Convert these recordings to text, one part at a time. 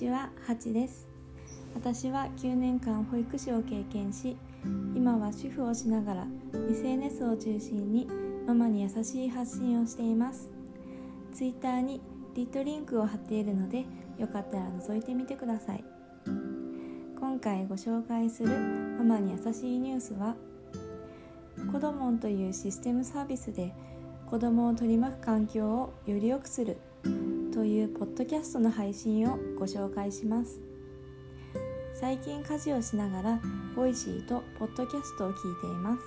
ちは、はちです。私は9年間保育士を経験し今は主婦をしながら SNS を中心にママに優しい発信をしています。Twitter にリットリンクを貼っているのでよかったら覗いてみてください。今回ご紹介するママに優しいニュースはコドモンというシステムサービスで子供を取り巻く環境をより良くする。というポッドキャストの配信をご紹介します。最近家事をしながら Voicy とポッドキャストを聞いています。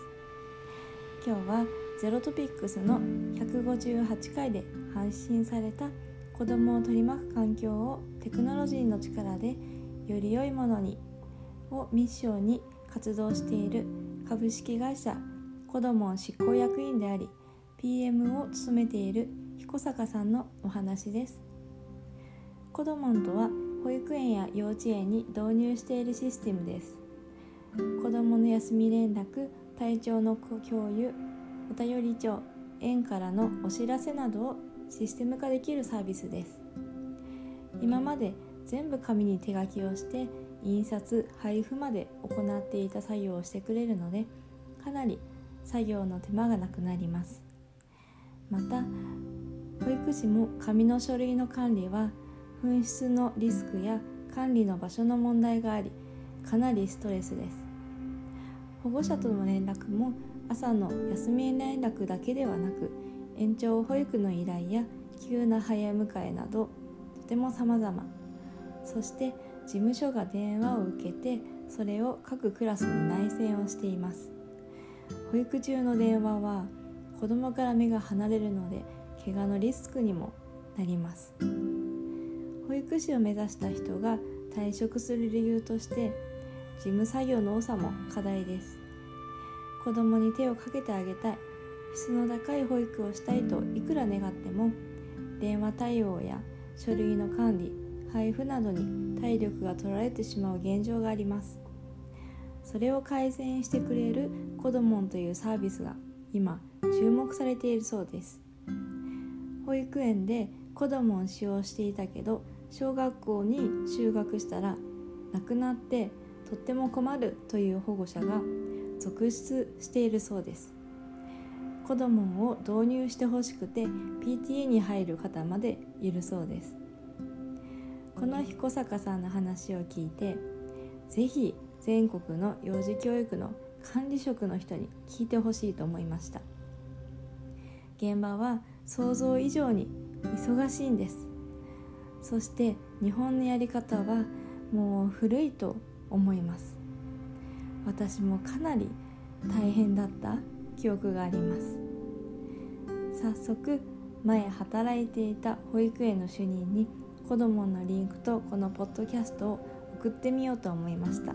今日はゼロトピックの158回で配信された子供を取り巻く環境をテクノロジーの力でより良いものにをミッションに活動している株式会社コドモン執行役員であり PM を務めている彦坂さんのお話です。子どもとは保育園や幼稚園に導入しているシステムです。子どもの休み連絡体調の共有お便り帳園からのお知らせなどをシステム化できるサービスです。今まで全部紙に手書きをして印刷配布まで行っていた作業をしてくれるのでかなり作業の手間がなくなります。また保育士も紙の書類の管理は紛失のリスクや管理の場所の問題がありかなりストレスです。保護者との連絡も朝の休み連絡だけではなく延長保育の依頼や急な早迎えなどとても様々。そして事務所が電話を受けてそれを各クラスに内線をしています。保育中の電話は子供から目が離れるので怪我のリスクにもなります。保育士を目指した人が退職する理由として事務作業の多さも課題です。子供に手をかけてあげたい。質の高い保育をしたいといくら願っても電話対応や書類の管理配布などに体力が取られてしまう現状があります。それを改善してくれるコドモンというサービスが今注目されているそうです。保育園で子供を使用していたけど小学校に就学したら亡くなってとっても困るという保護者が続出しているそうです。子供を導入してほしくて PTA に入る方までいるそうです。この彦坂さんの話を聞いて是非全国の幼児教育の管理職の人に聞いてほしいと思いました。現場は想像以上に忙しいんです。そして日本のやり方はもう古いと思います。私もかなり大変だった記憶があります。早速前働いていた保育園の主任に子どものリンクとこのポッドキャストを送ってみようと思いました。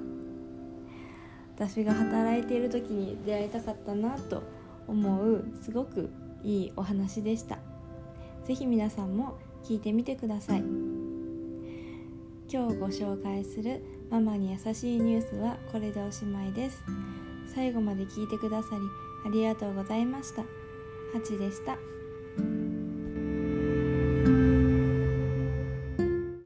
私が働いている時に出会いたかったなと思うすごくいいお話でした。是非皆さんも聞いてみてください。今日ご紹介するママに優しいニュースはこれでおしまいです。最後まで聞いてくださりありがとうございました。ハチでした。